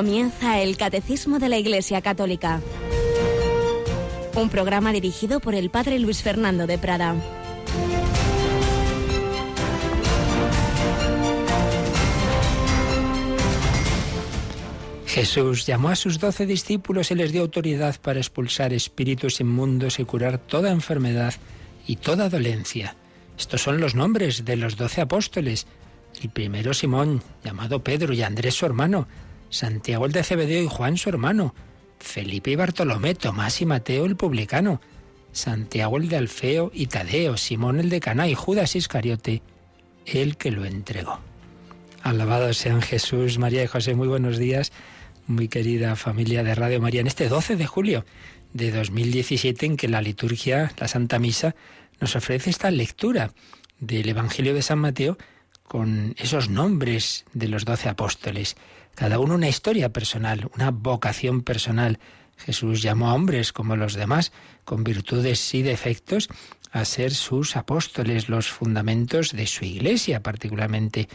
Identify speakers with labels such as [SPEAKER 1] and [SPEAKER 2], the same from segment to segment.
[SPEAKER 1] Comienza el Catecismo de la Iglesia Católica. Un programa dirigido por el Padre Luis Fernando de Prada.
[SPEAKER 2] Jesús llamó a sus doce discípulos y les dio autoridad para expulsar espíritus inmundos y curar toda enfermedad y toda dolencia. Estos son los nombres de los doce apóstoles. El primero Simón, llamado Pedro, y Andrés su hermano, Santiago el de Cebedeo y Juan su hermano, Felipe y Bartolomé, Tomás y Mateo el publicano, Santiago el de Alfeo y Tadeo, Simón el de Caná y Judas Iscariote, el que lo entregó. Alabados sean Jesús, María y José, muy buenos días, muy querida familia de Radio María, en este 12 de julio de 2017 en que la liturgia, la Santa Misa, nos ofrece esta lectura del Evangelio de San Mateo con esos nombres de los doce apóstoles cada uno una historia personal, una vocación personal. Jesús llamó a hombres como los demás, con virtudes y defectos, a ser sus apóstoles, los fundamentos de su iglesia, particularmente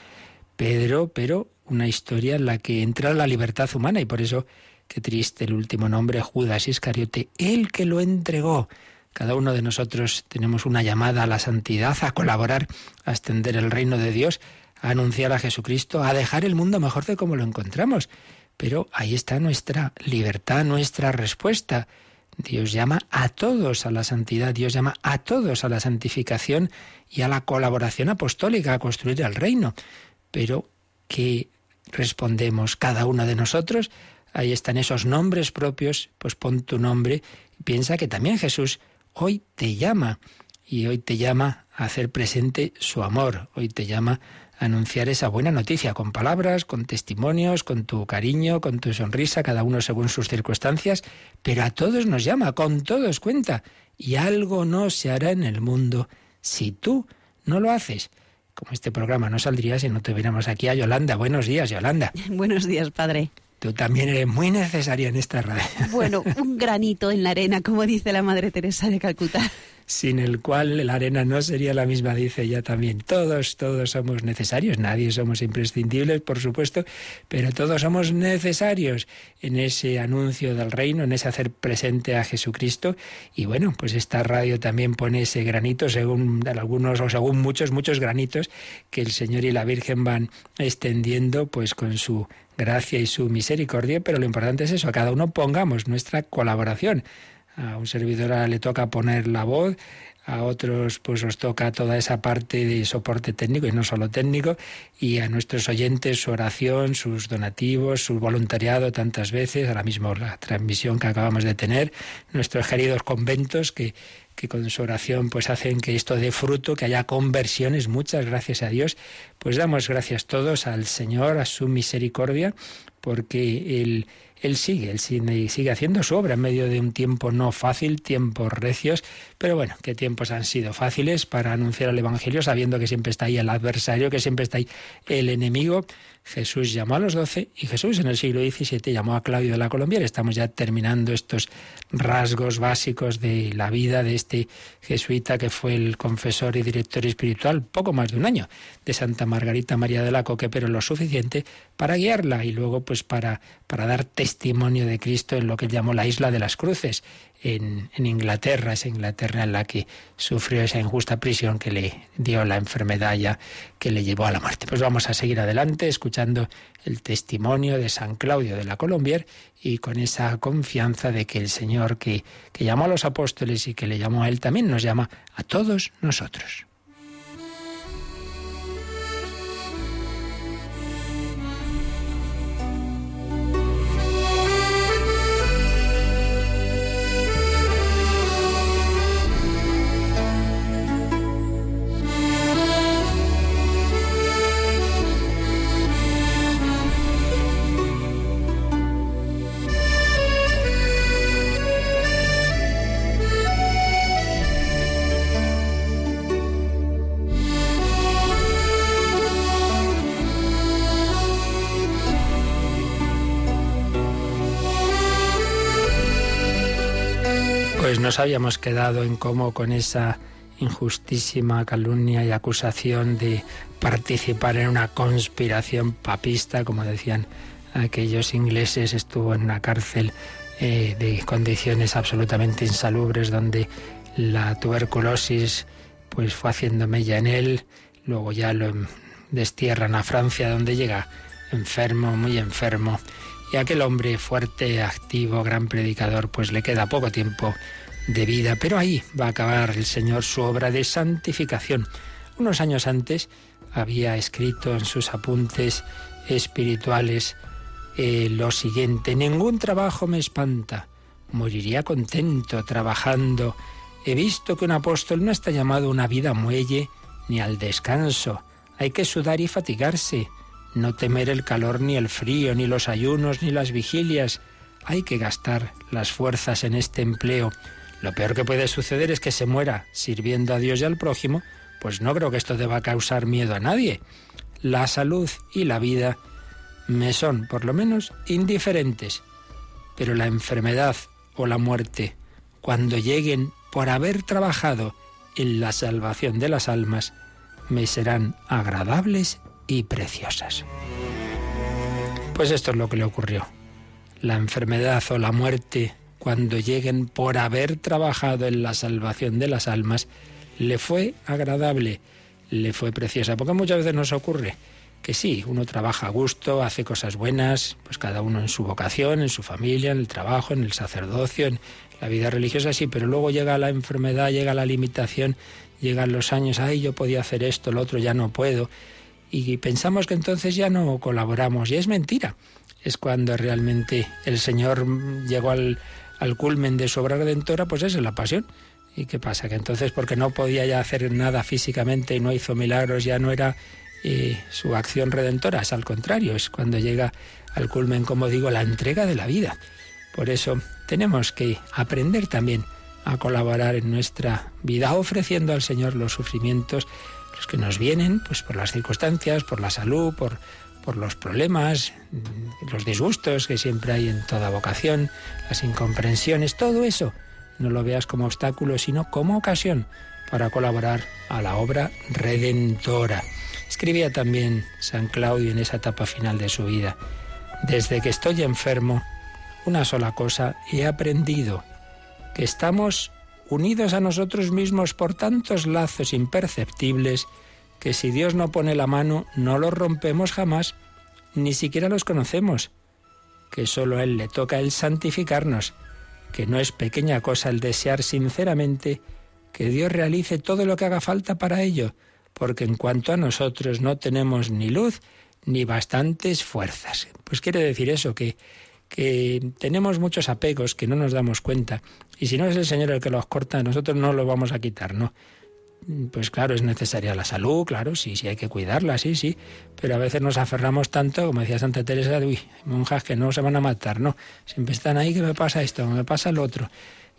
[SPEAKER 2] Pedro, pero una historia en la que entra la libertad humana y por eso qué triste el último nombre, Judas Iscariote, el que lo entregó. Cada uno de nosotros tenemos una llamada a la santidad, a colaborar, a extender el reino de Dios, a anunciar a Jesucristo, a dejar el mundo mejor de como lo encontramos. Pero ahí está nuestra libertad, nuestra respuesta. Dios llama a todos a la santidad, Dios llama a todos a la santificación y a la colaboración apostólica, a construir el reino. Pero, ¿qué respondemos cada uno de nosotros? Ahí están esos nombres propios, pues pon tu nombre piensa que también Jesús hoy te llama y hoy te llama a hacer presente su amor, hoy te llama anunciar esa buena noticia con palabras, con testimonios, con tu cariño, con tu sonrisa, cada uno según sus circunstancias, pero a todos nos llama, con todos cuenta, y algo no se hará en el mundo si tú no lo haces. Como este programa no saldría si no tuviéramos aquí a Yolanda. Buenos días, Yolanda.
[SPEAKER 3] Buenos días, padre.
[SPEAKER 2] Tú también eres muy necesaria en esta radio.
[SPEAKER 3] Bueno, un granito en la arena, como dice la Madre Teresa de Calcuta
[SPEAKER 2] sin el cual la arena no sería la misma, dice ella también. Todos, todos somos necesarios, nadie somos imprescindibles, por supuesto, pero todos somos necesarios en ese anuncio del reino, en ese hacer presente a Jesucristo. Y bueno, pues esta radio también pone ese granito, según algunos o según muchos, muchos granitos que el Señor y la Virgen van extendiendo, pues con su gracia y su misericordia, pero lo importante es eso, a cada uno pongamos nuestra colaboración. A un servidor le toca poner la voz, a otros pues os toca toda esa parte de soporte técnico y no solo técnico, y a nuestros oyentes su oración, sus donativos, su voluntariado tantas veces, ahora mismo la transmisión que acabamos de tener, nuestros queridos conventos que, que con su oración pues hacen que esto dé fruto, que haya conversiones, muchas gracias a Dios, pues damos gracias todos al Señor, a su misericordia, porque Él él sigue, él sigue, haciendo su obra en medio de un tiempo no fácil, tiempos recios, pero bueno, qué tiempos han sido fáciles para anunciar el Evangelio, sabiendo que siempre está ahí el adversario, que siempre está ahí el enemigo. Jesús llamó a los doce y Jesús en el siglo XVII llamó a Claudio de la Colombiera. Estamos ya terminando estos rasgos básicos de la vida de este jesuita que fue el confesor y director espiritual poco más de un año de Santa Margarita María de la Coque, pero lo suficiente para guiarla y luego pues para, para dar testimonio de Cristo en lo que él llamó la isla de las cruces, en, Inglaterra, esa Inglaterra en la que sufrió esa injusta prisión que le dio la enfermedad ya que le llevó a la muerte. Pues vamos a seguir adelante escuchando el testimonio de San Claudio de la Colombier y con esa confianza de que el Señor que, que llamó a los apóstoles y que le llamó a él también nos llama a todos nosotros. Nos habíamos quedado en cómo con esa injustísima calumnia y acusación de participar en una conspiración papista, como decían aquellos ingleses, estuvo en una cárcel eh, de condiciones absolutamente insalubres donde la tuberculosis pues fue haciendo mella en él, luego ya lo destierran a Francia donde llega enfermo, muy enfermo, y aquel hombre fuerte, activo, gran predicador, pues le queda poco tiempo de vida, pero ahí va a acabar el Señor su obra de santificación. Unos años antes había escrito en sus apuntes espirituales eh, lo siguiente, ningún trabajo me espanta, moriría contento trabajando. He visto que un apóstol no está llamado a una vida muelle ni al descanso, hay que sudar y fatigarse, no temer el calor ni el frío, ni los ayunos, ni las vigilias, hay que gastar las fuerzas en este empleo. Lo peor que puede suceder es que se muera sirviendo a Dios y al prójimo, pues no creo que esto deba causar miedo a nadie. La salud y la vida me son, por lo menos, indiferentes. Pero la enfermedad o la muerte, cuando lleguen por haber trabajado en la salvación de las almas, me serán agradables y preciosas. Pues esto es lo que le ocurrió. La enfermedad o la muerte, cuando lleguen por haber trabajado en la salvación de las almas, le fue agradable, le fue preciosa, porque muchas veces nos ocurre que sí, uno trabaja a gusto, hace cosas buenas, pues cada uno en su vocación, en su familia, en el trabajo, en el sacerdocio, en la vida religiosa, sí, pero luego llega la enfermedad, llega la limitación, llegan los años, ay, yo podía hacer esto, lo otro ya no puedo, y pensamos que entonces ya no colaboramos, y es mentira. Es cuando realmente el Señor llegó al, al culmen de su obra redentora, pues es la pasión. ¿Y qué pasa? Que entonces, porque no podía ya hacer nada físicamente y no hizo milagros, ya no era su acción redentora, es al contrario, es cuando llega al culmen, como digo, la entrega de la vida. Por eso tenemos que aprender también a colaborar en nuestra vida, ofreciendo al Señor los sufrimientos, los que nos vienen, pues por las circunstancias, por la salud, por, por los problemas, los disgustos que siempre hay en toda vocación, las incomprensiones, todo eso. No lo veas como obstáculo, sino como ocasión para colaborar a la obra redentora. Escribía también San Claudio en esa etapa final de su vida. Desde que estoy enfermo, una sola cosa he aprendido, que estamos unidos a nosotros mismos por tantos lazos imperceptibles que si Dios no pone la mano no los rompemos jamás, ni siquiera los conocemos, que solo a Él le toca el santificarnos, que no es pequeña cosa el desear sinceramente que Dios realice todo lo que haga falta para ello, porque en cuanto a nosotros no tenemos ni luz ni bastantes fuerzas. Pues quiere decir eso, que, que tenemos muchos apegos que no nos damos cuenta, y si no es el Señor el que los corta, nosotros no los vamos a quitar, ¿no? Pues claro, es necesaria la salud, claro, sí, sí hay que cuidarla, sí, sí, pero a veces nos aferramos tanto, como decía Santa Teresa, uy, monjas que no se van a matar, no, siempre están ahí, que me pasa esto, me pasa lo otro.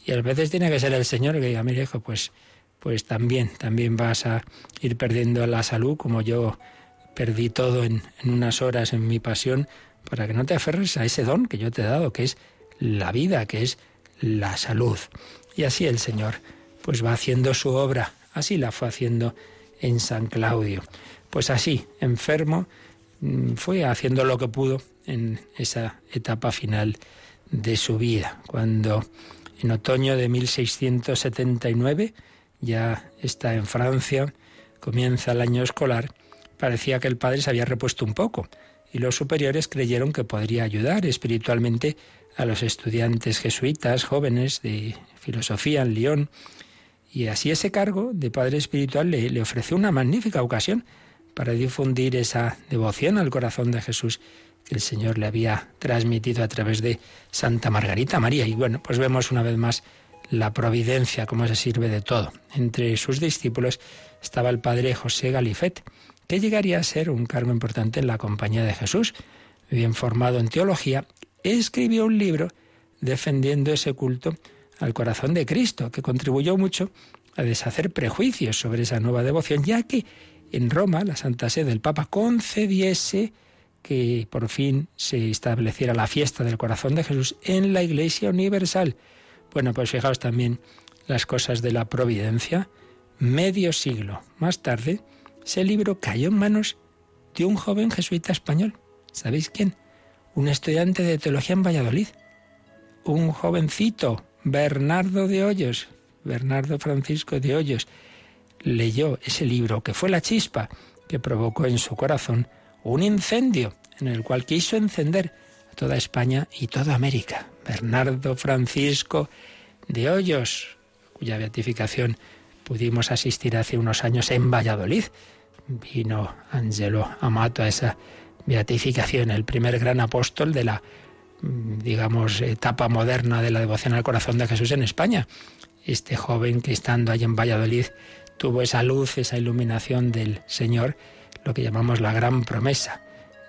[SPEAKER 2] Y a veces tiene que ser el Señor que diga, mire hijo, pues pues también, también vas a ir perdiendo la salud, como yo perdí todo en, en unas horas en mi pasión, para que no te aferres a ese don que yo te he dado, que es la vida, que es la salud. Y así el Señor, pues va haciendo su obra, así la fue haciendo en San Claudio. Pues así, enfermo, mm, fue haciendo lo que pudo en esa etapa final de su vida, cuando en otoño de 1679 ya está en Francia, comienza el año escolar, parecía que el padre se había repuesto un poco y los superiores creyeron que podría ayudar espiritualmente a los estudiantes jesuitas jóvenes de filosofía en Lyon. Y así ese cargo de padre espiritual le, ofreció una magnífica ocasión para difundir esa devoción al corazón de Jesús que el Señor le había transmitido a través de Santa Margarita María. Y bueno, pues vemos una vez más la providencia, cómo se sirve de todo. Entre sus discípulos estaba el padre José Galifet, que llegaría a ser un cargo importante en la compañía de Jesús. Bien formado en teología, escribió un libro defendiendo ese culto al corazón de Cristo, que contribuyó mucho a deshacer prejuicios sobre esa nueva devoción, ya que en Roma la Santa Sede del Papa concediese que por fin se estableciera la fiesta del corazón de Jesús en la Iglesia Universal. Bueno, pues fijaos también las cosas de la providencia. Medio siglo más tarde, ese libro cayó en manos de un joven jesuita español. ¿Sabéis quién? un estudiante de teología en Valladolid, un jovencito, Bernardo de Hoyos, Bernardo Francisco de Hoyos, leyó ese libro que fue la chispa que provocó en su corazón un incendio en el cual quiso encender a toda España y toda América. Bernardo Francisco de Hoyos, cuya beatificación pudimos asistir hace unos años en Valladolid. Vino Angelo Amato a esa beatificación, el primer gran apóstol de la, digamos, etapa moderna de la devoción al corazón de Jesús en España. Este joven que estando allí en Valladolid tuvo esa luz, esa iluminación del Señor, lo que llamamos la gran promesa.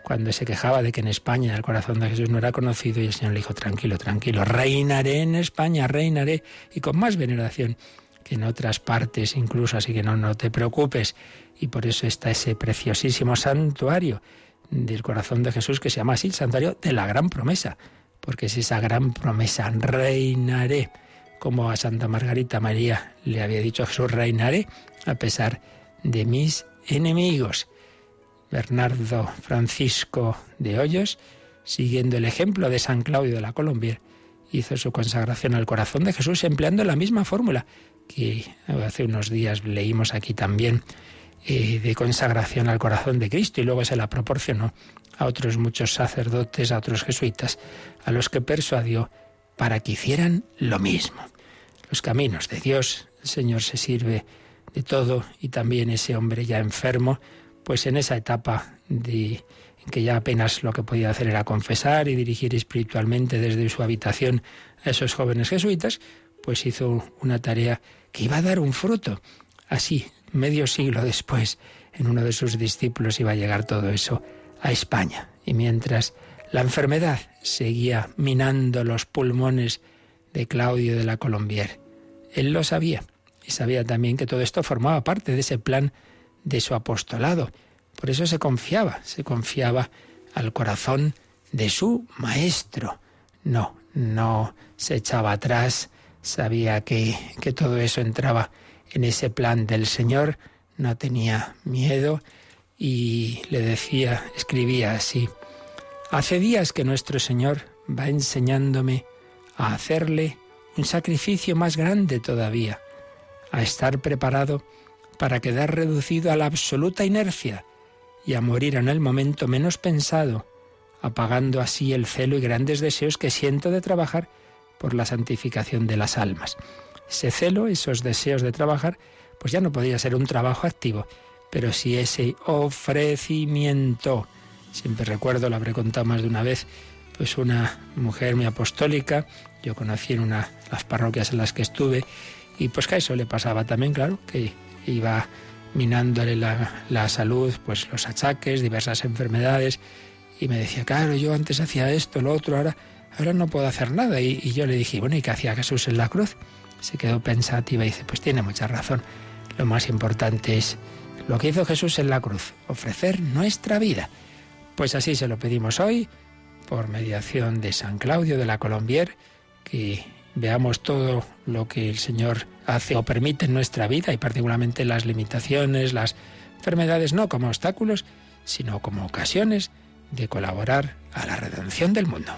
[SPEAKER 2] Cuando se quejaba de que en España el corazón de Jesús no era conocido y el Señor le dijo, tranquilo, tranquilo, reinaré en España, reinaré, y con más veneración que en otras partes incluso, así que no, no te preocupes. Y por eso está ese preciosísimo santuario del corazón de Jesús que se llama así, el santuario de la gran promesa, porque es esa gran promesa, reinaré, como a Santa Margarita María le había dicho a Jesús, reinaré a pesar de mis enemigos. Bernardo Francisco de Hoyos, siguiendo el ejemplo de San Claudio de la Colombier, hizo su consagración al corazón de Jesús empleando la misma fórmula que hace unos días leímos aquí también de consagración al corazón de Cristo y luego se la proporcionó a otros muchos sacerdotes, a otros jesuitas, a los que persuadió para que hicieran lo mismo. Los caminos de Dios, el Señor se sirve de todo y también ese hombre ya enfermo, pues en esa etapa de, en que ya apenas lo que podía hacer era confesar y dirigir espiritualmente desde su habitación a esos jóvenes jesuitas, pues hizo una tarea que iba a dar un fruto. Así, medio siglo después, en uno de sus discípulos iba a llegar todo eso a España. Y mientras la enfermedad seguía minando los pulmones de Claudio de la Colombier, él lo sabía y sabía también que todo esto formaba parte de ese plan de su apostolado. Por eso se confiaba, se confiaba al corazón de su maestro. No, no se echaba atrás, sabía que, que todo eso entraba en ese plan del Señor, no tenía miedo y le decía, escribía así, hace días que nuestro Señor va enseñándome a hacerle un sacrificio más grande todavía, a estar preparado para quedar reducido a la absoluta inercia y a morir en el momento menos pensado, apagando así el celo y grandes deseos que siento de trabajar por la santificación de las almas. Ese celo, esos deseos de trabajar, pues ya no podía ser un trabajo activo, pero sí ese ofrecimiento. Siempre recuerdo, lo habré contado más de una vez, pues una mujer muy apostólica, yo conocí en una las parroquias en las que estuve, y pues que a eso le pasaba también, claro, que iba minándole la, la salud, pues los achaques, diversas enfermedades, y me decía, claro, yo antes hacía esto, lo otro, ahora ahora no puedo hacer nada. Y, yo le dije, bueno, ¿y qué hacía Jesús en la cruz? Se quedó pensativa y dice, pues tiene mucha razón. Lo más importante es lo que hizo Jesús en la cruz, ofrecer nuestra vida. Pues así se lo pedimos hoy, por mediación de San Claudio de la Colombier, que veamos todo lo que el Señor hace o permite en nuestra vida y particularmente las limitaciones, las enfermedades, no como obstáculos, sino como ocasiones de colaborar a la redención del mundo.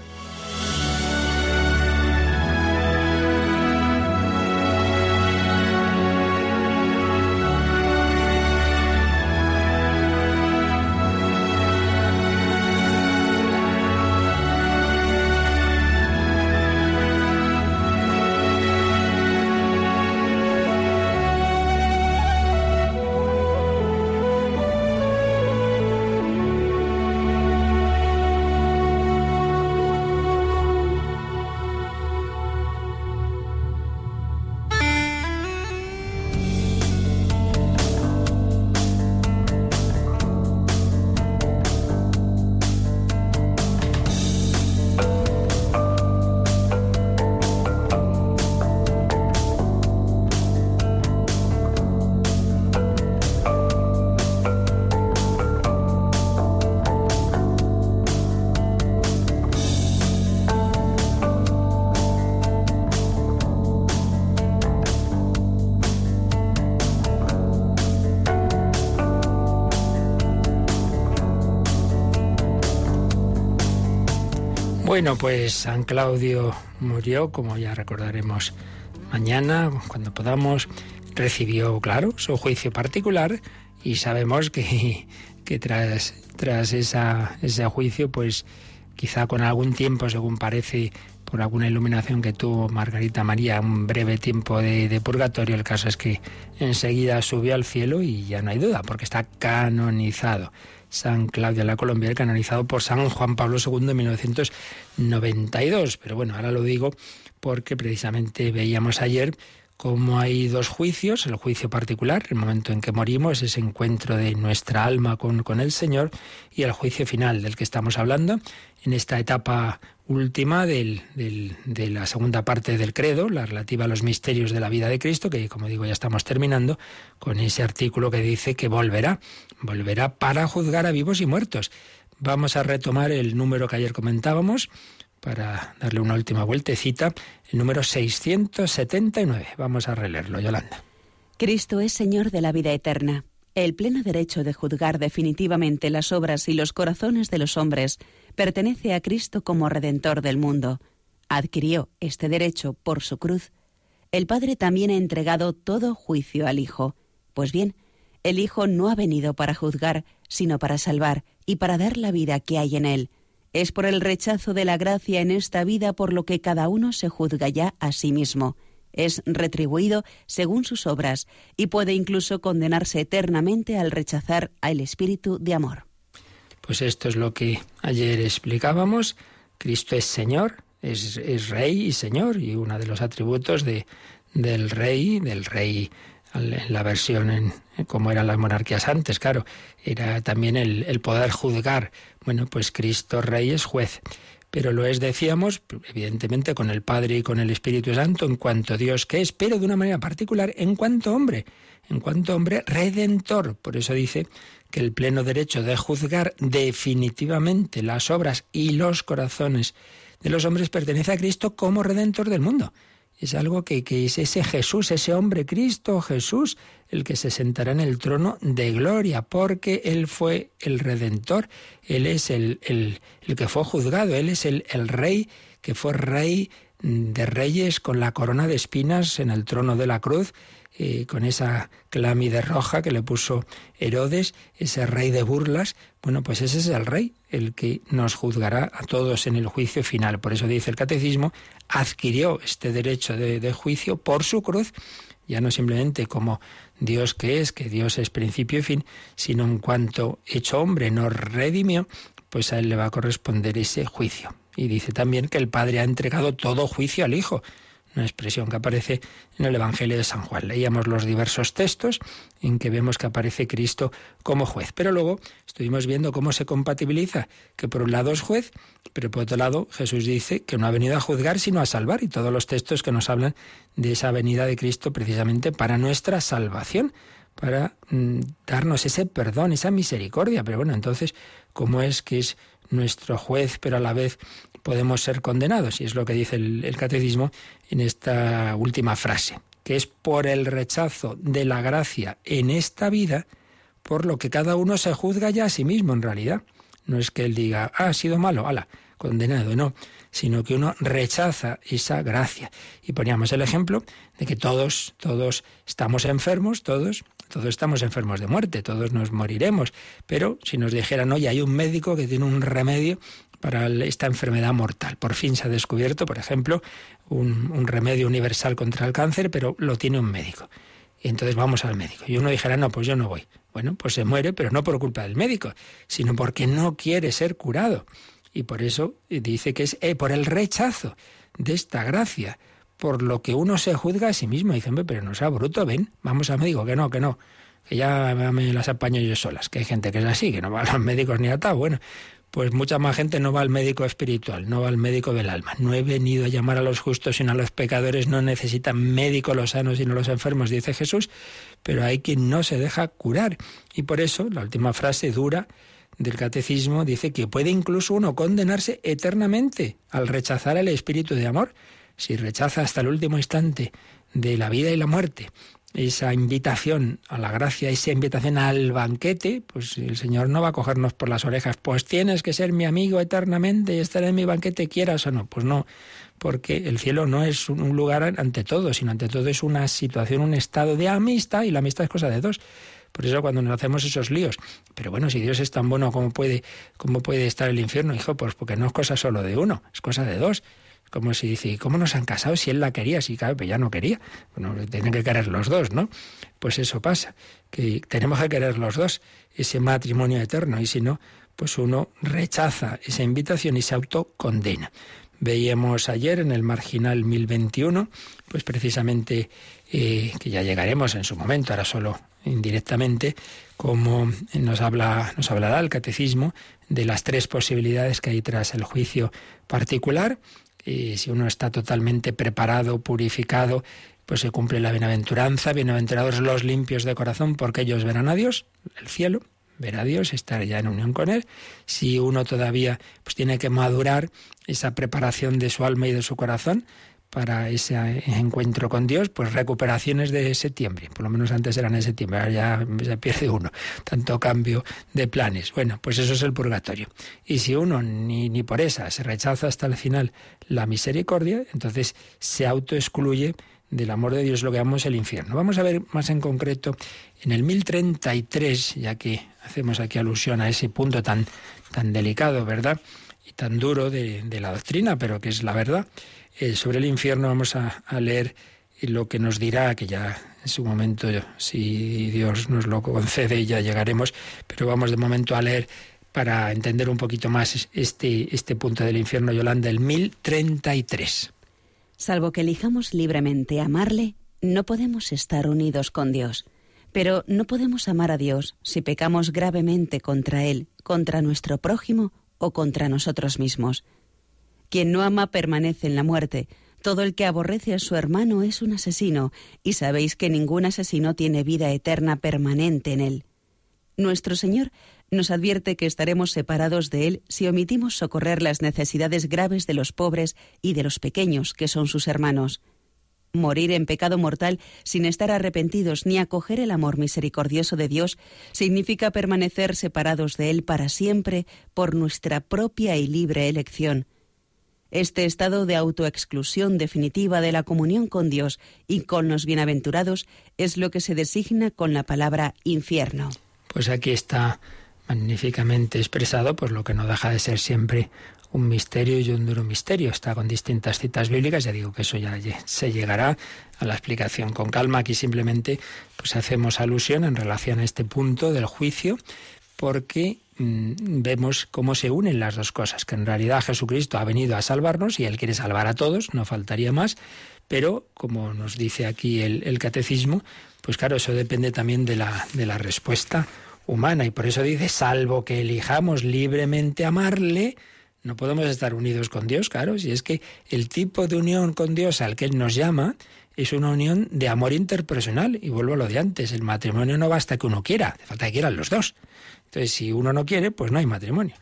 [SPEAKER 2] Bueno, pues San Claudio murió, como ya recordaremos mañana, cuando podamos. Recibió, claro, su juicio particular y sabemos que, que tras, tras esa, ese juicio, pues quizá con algún tiempo, según parece, por alguna iluminación que tuvo Margarita María, un breve tiempo de, de, purgatorio. El caso es que enseguida subió al cielo y ya no hay duda, porque está canonizado. San Claudio de la Colombia, canonizado por San Juan Pablo II en 1992. Pero bueno, ahora lo digo porque precisamente veíamos ayer cómo hay dos juicios, el juicio particular, el momento en que morimos, ese encuentro de nuestra alma con, con el Señor, y el juicio final del que estamos hablando, en esta etapa última del, de la segunda parte del credo, la relativa a los misterios de la vida de Cristo, que como digo ya estamos terminando, con ese artículo que dice que volverá, volverá para juzgar a vivos y muertos. Vamos a retomar el número que ayer comentábamos, para darle una última vueltecita, el número 679. Vamos a releerlo, Yolanda.
[SPEAKER 3] Cristo es Señor de la vida eterna. El pleno derecho de juzgar definitivamente las obras y los corazones de los hombres pertenece a Cristo como Redentor del mundo. Adquirió este derecho por su cruz. El Padre también ha entregado todo juicio al Hijo. Pues bien, el Hijo no ha venido para juzgar, sino para salvar y para dar la vida que hay en él es por el rechazo de la gracia en esta vida por lo que cada uno se juzga ya a sí mismo. Es retribuido según sus obras y puede incluso condenarse eternamente al rechazar al espíritu de amor.
[SPEAKER 2] Pues esto es lo que ayer explicábamos. Cristo es Señor, es, Rey y Señor, y uno de los atributos de, del Rey, del Rey la versión en, como eran las monarquías antes, claro, era también el, el, poder juzgar. Bueno, pues Cristo Rey es juez, pero lo es, decíamos, evidentemente con el Padre y con el Espíritu Santo en cuanto Dios que es, pero de una manera particular en cuanto hombre, en cuanto hombre redentor. Por eso dice que el pleno derecho de juzgar definitivamente las obras y los corazones de los hombres pertenece a Cristo como redentor del mundo es algo que, que, es ese Jesús, ese hombre Cristo Jesús, el que se sentará en el trono de gloria, porque Él fue el redentor, Él es el, el, el que fue juzgado, Él es el, el rey que fue rey de reyes con la corona de espinas en el trono de la cruz, eh, con esa clámide roja que le puso Herodes, ese rey de burlas, bueno, pues ese es el rey, el que nos juzgará a todos en el juicio final. Por eso dice el catecismo, adquirió este derecho de, de juicio por su cruz, ya no simplemente como Dios que es, que Dios es principio y fin, sino en cuanto hecho hombre nos redimió, pues a él le va a corresponder ese juicio. Y dice también que el Padre ha entregado todo juicio al Hijo una expresión que aparece en el Evangelio de San Juan. Leíamos los diversos textos en que vemos que aparece Cristo como juez, pero luego estuvimos viendo cómo se compatibiliza, que por un lado es juez, pero por otro lado Jesús dice que no ha venido a juzgar sino a salvar, y todos los textos que nos hablan de esa venida de Cristo precisamente para nuestra salvación para mm, darnos ese perdón, esa misericordia. Pero bueno, entonces, ¿cómo es que es nuestro juez, pero a la vez podemos ser condenados. Y es lo que dice el, catecismo en esta última frase, que es por el rechazo de la gracia en esta vida, por lo que cada uno se juzga ya a sí mismo en realidad. No es que él diga, ah, ha sido malo, ala, condenado, no, sino que uno rechaza esa gracia. Y poníamos el ejemplo de que todos, todos estamos enfermos, todos, todos estamos enfermos de muerte, todos nos moriremos. Pero si nos dijeran, oye, hay un médico que tiene un remedio para esta enfermedad mortal. Por fin se ha descubierto, por ejemplo, un, remedio universal contra el cáncer, pero lo tiene un médico. Y entonces vamos al médico. Y uno dijera, no, pues yo no voy. Bueno, pues se muere, pero no por culpa del médico, sino porque no quiere ser curado. Y por eso dice que es eh, por el rechazo de esta gracia, por lo que uno se juzga a sí mismo. Dice, pero no sea bruto, ven, vamos al médico, que no, que no, que ya me las apaño yo solas, que hay gente que es así, que no va a los médicos ni a tal. Bueno, pues mucha más gente no va al médico espiritual, no va al médico del alma. No he venido a llamar a los justos sino a los pecadores, no necesitan médico los sanos sino los enfermos, dice Jesús, pero hay quien no se deja curar. Y por eso la última frase dura del catecismo dice que puede incluso uno condenarse eternamente al rechazar el espíritu de amor. Si rechaza hasta el último instante de la vida y la muerte esa invitación a la gracia, esa invitación al banquete, pues el Señor no va a cogernos por las orejas, pues tienes que ser mi amigo eternamente y estar en mi banquete, quieras o no. Pues no, porque el cielo no es un lugar ante todo, sino ante todo es una situación, un estado de amistad, y la amistad es cosa de dos. Por eso cuando nos hacemos esos líos, pero bueno, si Dios es tan bueno, ¿cómo puede, cómo puede estar el infierno? Hijo, pues porque no es cosa solo de uno, es cosa de dos. Como si dice, ¿cómo nos han casado si él la quería? Si claro, pues ya no quería. Bueno, tienen que querer los dos, ¿no? Pues eso pasa, que tenemos que querer los dos, ese matrimonio eterno, y si no, pues uno rechaza esa invitación y se autocondena. Veíamos ayer en el marginal 1021, pues precisamente eh, que ya llegaremos en su momento, ahora solo indirectamente, como nos habla, nos hablará el catecismo de las tres posibilidades que hay tras el juicio particular y si uno está totalmente preparado, purificado, pues se cumple la bienaventuranza, bienaventurados los limpios de corazón, porque ellos verán a Dios, el cielo, ver a Dios, estar ya en unión con Él. Si uno todavía pues tiene que madurar esa preparación de su alma y de su corazón, para ese encuentro con Dios, pues recuperaciones de septiembre, por lo menos antes eran en septiembre, ahora ya se pierde uno, tanto cambio de planes. Bueno, pues eso es el purgatorio. Y si uno ni, ni por esa se rechaza hasta el final la misericordia, entonces se autoexcluye del amor de Dios lo que llamamos el infierno. Vamos a ver más en concreto en el 1033, ya que hacemos aquí alusión a ese punto tan, tan delicado, ¿verdad? Tan duro de, la doctrina, pero que es la verdad. Eh, sobre el infierno vamos a, leer lo que nos dirá, que ya en su momento, si Dios nos lo concede, ya llegaremos, pero vamos de momento a leer para entender un poquito más este, este punto del infierno, Yolanda, el 1033.
[SPEAKER 3] Salvo que elijamos libremente amarle, no podemos estar unidos con Dios. Pero no podemos amar a Dios si pecamos gravemente contra Él, contra nuestro prójimo o contra nosotros mismos. Quien no ama permanece en la muerte. Todo el que aborrece a su hermano es un asesino, y sabéis que ningún asesino tiene vida eterna permanente en él. Nuestro Señor nos advierte que estaremos separados de Él si omitimos socorrer las necesidades graves de los pobres y de los pequeños, que son sus hermanos. Morir en pecado mortal sin estar arrepentidos ni acoger el amor misericordioso de Dios significa permanecer separados de Él para siempre por nuestra propia y libre elección este estado de autoexclusión definitiva de la comunión con Dios y con los bienaventurados es lo que se designa con la palabra infierno.
[SPEAKER 2] Pues aquí está magníficamente expresado, pues lo que no deja de ser siempre un misterio y un duro misterio. Está con distintas citas bíblicas, ya digo que eso ya se llegará a la explicación con calma. Aquí simplemente pues hacemos alusión en relación a este punto del juicio, porque Mm, vemos cómo se unen las dos cosas, que en realidad Jesucristo ha venido a salvarnos y Él quiere salvar a todos, no faltaría más, pero como nos dice aquí el, catecismo, pues claro, eso depende también de la, de la respuesta humana y por eso dice, salvo que elijamos libremente amarle, no podemos estar unidos con Dios, claro, si es que el tipo de unión con Dios al que Él nos llama es una unión de amor interpersonal, y vuelvo a lo de antes, el matrimonio no basta que uno quiera, hace falta que quieran los dos. Entonces, si uno no quiere, pues no hay matrimonio.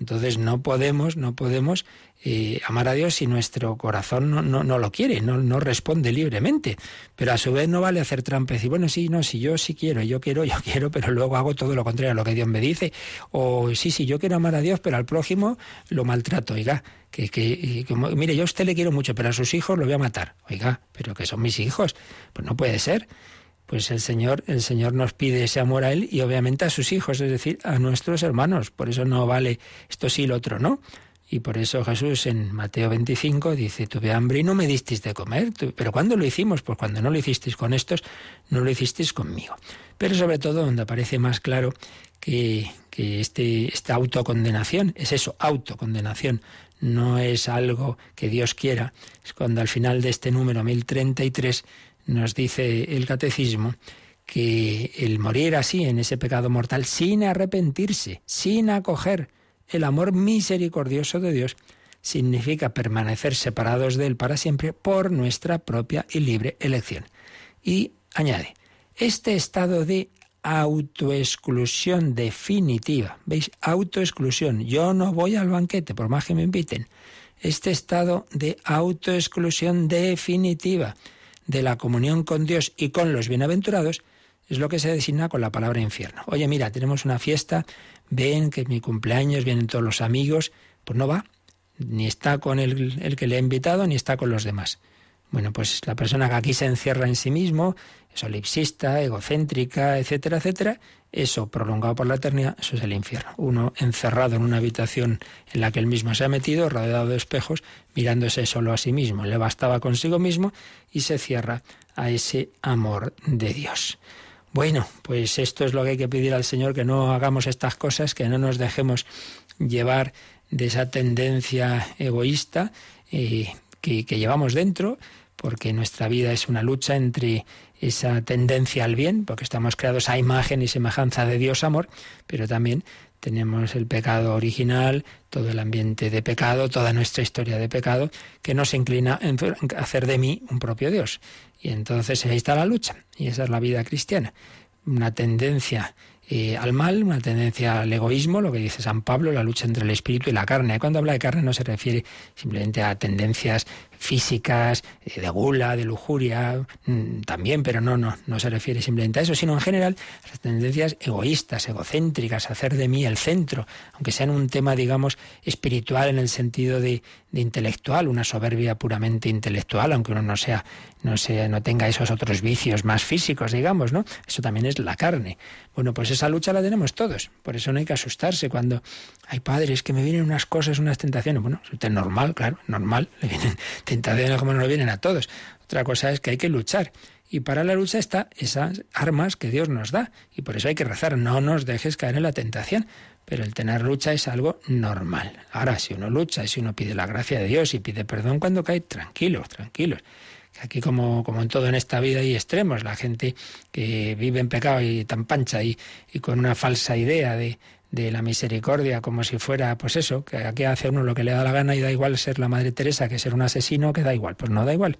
[SPEAKER 2] Entonces no podemos, no podemos eh, amar a Dios si nuestro corazón no, no, no lo quiere, no, no, responde libremente. Pero a su vez no vale hacer trampa y decir, bueno, sí, no, si yo sí quiero, yo quiero, yo quiero, pero luego hago todo lo contrario a lo que Dios me dice. O sí, sí, yo quiero amar a Dios, pero al prójimo lo maltrato, oiga. Que, que, mire, yo a usted le quiero mucho, pero a sus hijos lo voy a matar. Oiga, pero que son mis hijos. Pues no puede ser pues el Señor, el Señor nos pide ese amor a Él y obviamente a sus hijos, es decir, a nuestros hermanos. Por eso no vale esto sí, lo otro no. Y por eso Jesús en Mateo 25 dice, tuve hambre y no me disteis de comer. Pero ¿cuándo lo hicimos? Pues cuando no lo hicisteis con estos, no lo hicisteis conmigo. Pero sobre todo donde aparece más claro que, que este, esta autocondenación es eso, autocondenación. No es algo que Dios quiera. Es cuando al final de este número 1033 nos dice el catecismo que el morir así en ese pecado mortal sin arrepentirse, sin acoger el amor misericordioso de Dios, significa permanecer separados de Él para siempre por nuestra propia y libre elección. Y añade, este estado de autoexclusión definitiva, ¿veis? Autoexclusión, yo no voy al banquete por más que me inviten. Este estado de autoexclusión definitiva, de la comunión con Dios y con los bienaventurados, es lo que se designa con la palabra infierno. Oye, mira, tenemos una fiesta, ven que es mi cumpleaños, vienen todos los amigos, pues no va, ni está con el, el que le ha invitado, ni está con los demás. Bueno, pues la persona que aquí se encierra en sí mismo, solipsista, egocéntrica, etcétera, etcétera, eso prolongado por la eternidad, eso es el infierno. Uno encerrado en una habitación en la que él mismo se ha metido, rodeado de espejos, mirándose solo a sí mismo. Le bastaba consigo mismo y se cierra a ese amor de Dios. Bueno, pues esto es lo que hay que pedir al Señor, que no hagamos estas cosas, que no nos dejemos llevar de esa tendencia egoísta eh, que llevamos dentro, porque nuestra vida es una lucha entre esa tendencia al bien, porque estamos creados a imagen y semejanza de Dios amor, pero también tenemos el pecado original, todo el ambiente de pecado, toda nuestra historia de pecado, que nos inclina a hacer de mí un propio Dios. Y entonces ahí está la lucha, y esa es la vida cristiana. Una tendencia eh, al mal, una tendencia al egoísmo, lo que dice San Pablo, la lucha entre el espíritu y la carne. Cuando habla de carne no se refiere simplemente a tendencias físicas, eh, de gula, de lujuria, mm, también, pero no, no, no se refiere simplemente a eso, sino en general a las tendencias egoístas, egocéntricas, hacer de mí el centro, aunque sea en un tema, digamos, espiritual en el sentido de, de intelectual, una soberbia puramente intelectual, aunque uno no sea, no sea, no tenga esos otros vicios más físicos, digamos, ¿no? Eso también es la carne. Bueno, pues esa lucha la tenemos todos, por eso no hay que asustarse cuando hay padres que me vienen unas cosas, unas tentaciones. Bueno, es normal, claro, normal, le vienen tentaciones como nos vienen a todos. Otra cosa es que hay que luchar. Y para la lucha está esas armas que Dios nos da. Y por eso hay que rezar. No nos dejes caer en la tentación. Pero el tener lucha es algo normal. Ahora, si uno lucha y si uno pide la gracia de Dios y pide perdón cuando cae, tranquilos, tranquilos. Aquí, como, como en todo en esta vida, hay extremos. La gente que vive en pecado y tan pancha y, y con una falsa idea de, de la misericordia, como si fuera, pues eso, que aquí hace uno lo que le da la gana y da igual ser la Madre Teresa que ser un asesino, que da igual, pues no da igual.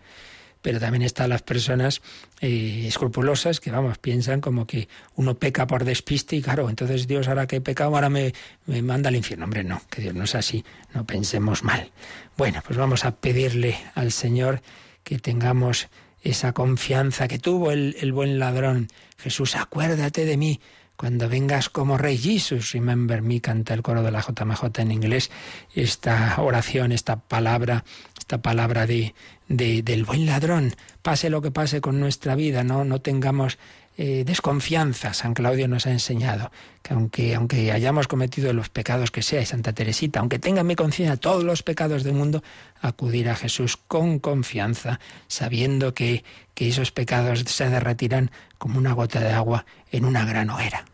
[SPEAKER 2] Pero también están las personas eh, escrupulosas que, vamos, piensan como que uno peca por despiste y claro, entonces Dios ahora que he pecado, ahora me, me manda al infierno. Hombre, no, que Dios no es así, no pensemos mal. Bueno, pues vamos a pedirle al Señor que tengamos esa confianza que tuvo el, el buen ladrón. Jesús, acuérdate de mí cuando vengas como Rey Jesus, remember me, canta el coro de la JMJ en inglés, esta oración, esta palabra, esta palabra de, de, del buen ladrón, pase lo que pase con nuestra vida, no, no tengamos eh, desconfianza. San Claudio nos ha enseñado que aunque, aunque hayamos cometido los pecados que sea, y Santa Teresita, aunque tenga en mi conciencia todos los pecados del mundo, acudir a Jesús con confianza, sabiendo que, que esos pecados se derretirán como una gota de agua en una gran hoguera.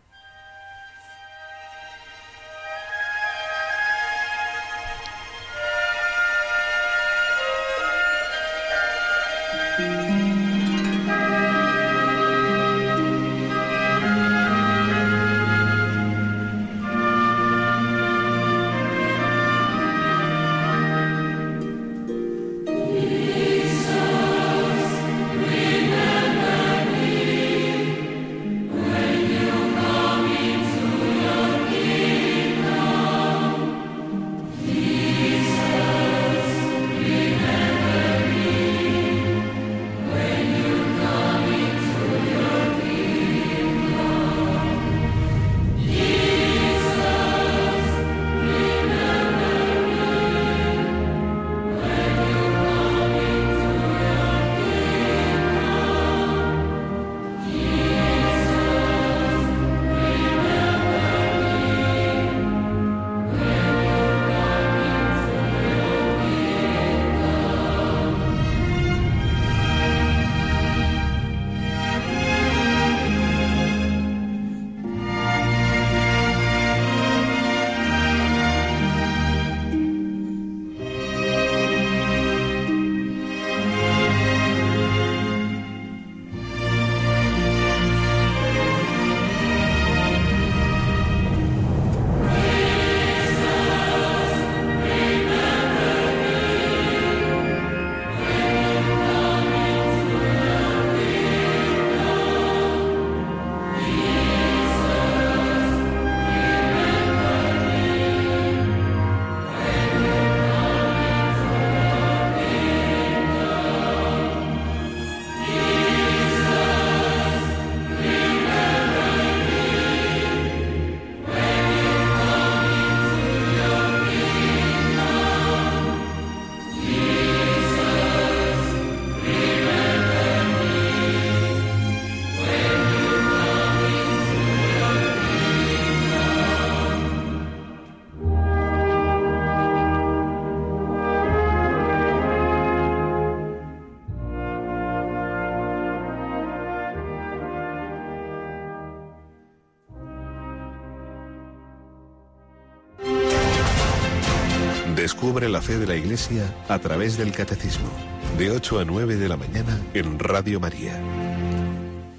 [SPEAKER 4] Descubre la fe de la Iglesia a través del Catecismo, de 8 a 9 de la mañana en Radio María.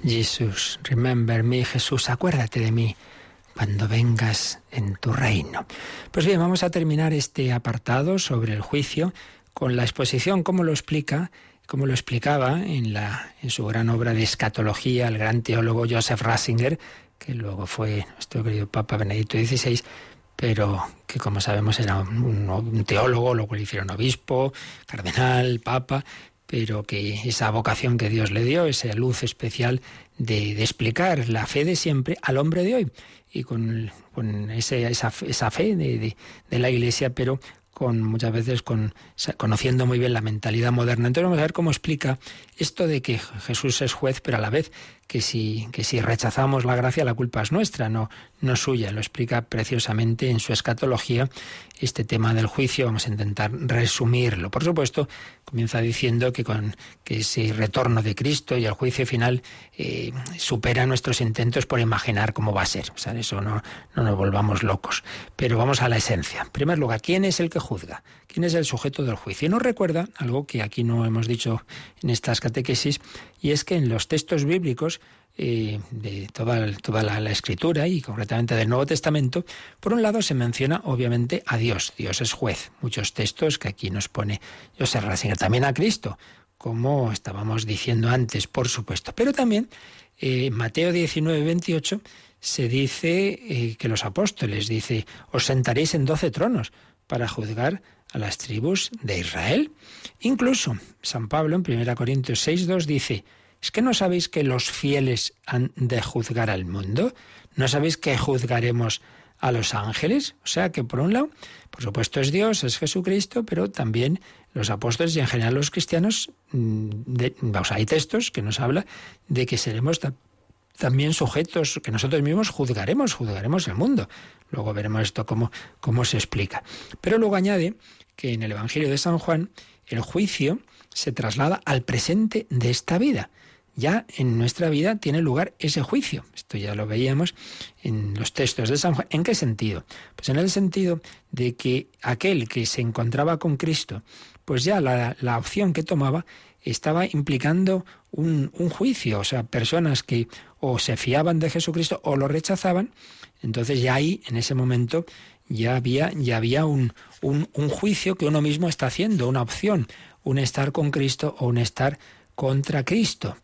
[SPEAKER 2] Jesús, remember me, Jesús, acuérdate de mí cuando vengas en tu reino. Pues bien, vamos a terminar este apartado sobre el juicio con la exposición, como lo explica, como lo explicaba en, la, en su gran obra de escatología, el gran teólogo Joseph Ratzinger, que luego fue nuestro querido Papa Benedicto XVI, pero que como sabemos era un, teólogo, luego le hicieron obispo, cardenal, papa, pero que esa vocación que Dios le dio, esa luz especial de, explicar la fe de siempre al hombre de hoy, y con, esa, esa, fe de, de, la Iglesia, pero con muchas veces con, conociendo muy bien la mentalidad moderna. Entonces vamos a ver cómo explica esto de que Jesús es juez, pero a la vez que si, que si rechazamos la gracia, la culpa es nuestra, no, no suya. Lo explica preciosamente en su escatología este tema del juicio. Vamos a intentar resumirlo. Por supuesto, comienza diciendo que con que ese retorno de Cristo y el juicio final eh, supera nuestros intentos por imaginar cómo va a ser. O sea, eso no, no nos volvamos locos. Pero vamos a la esencia. En primer lugar, ¿quién es el que juzga? ¿Quién es el sujeto del juicio? Y nos recuerda algo que aquí no hemos dicho en estas catequesis, y es que en los textos bíblicos eh, de toda, la, escritura y concretamente del Nuevo Testamento, por un lado se menciona obviamente a Dios, Dios es juez, muchos textos que aquí nos pone José Ratzinger, también a Cristo, como estábamos diciendo antes, por supuesto, pero también eh, Mateo 19, 28 se dice eh, que los apóstoles, dice, os sentaréis en doce tronos para juzgar a las tribus de Israel. Incluso San Pablo en 1 Corintios 6.2 dice, ¿es que no sabéis que los fieles han de juzgar al mundo? ¿No sabéis que juzgaremos a los ángeles? O sea que por un lado, por supuesto es Dios, es Jesucristo, pero también los apóstoles y en general los cristianos, mm, de, hay textos que nos habla de que seremos también sujetos que nosotros mismos juzgaremos, juzgaremos el mundo. Luego veremos esto cómo, cómo se explica. Pero luego añade que en el Evangelio de San Juan el juicio se traslada al presente de esta vida. Ya en nuestra vida tiene lugar ese juicio. Esto ya lo veíamos en los textos de San Juan. ¿En qué sentido? Pues en el sentido de que aquel que se encontraba con Cristo, pues ya la, la opción que tomaba estaba implicando un, un, juicio, o sea, personas que o se fiaban de Jesucristo o lo rechazaban, entonces ya ahí, en ese momento, ya había, ya había un, un, juicio que uno mismo está haciendo, una opción, un estar con Cristo o un estar contra Cristo.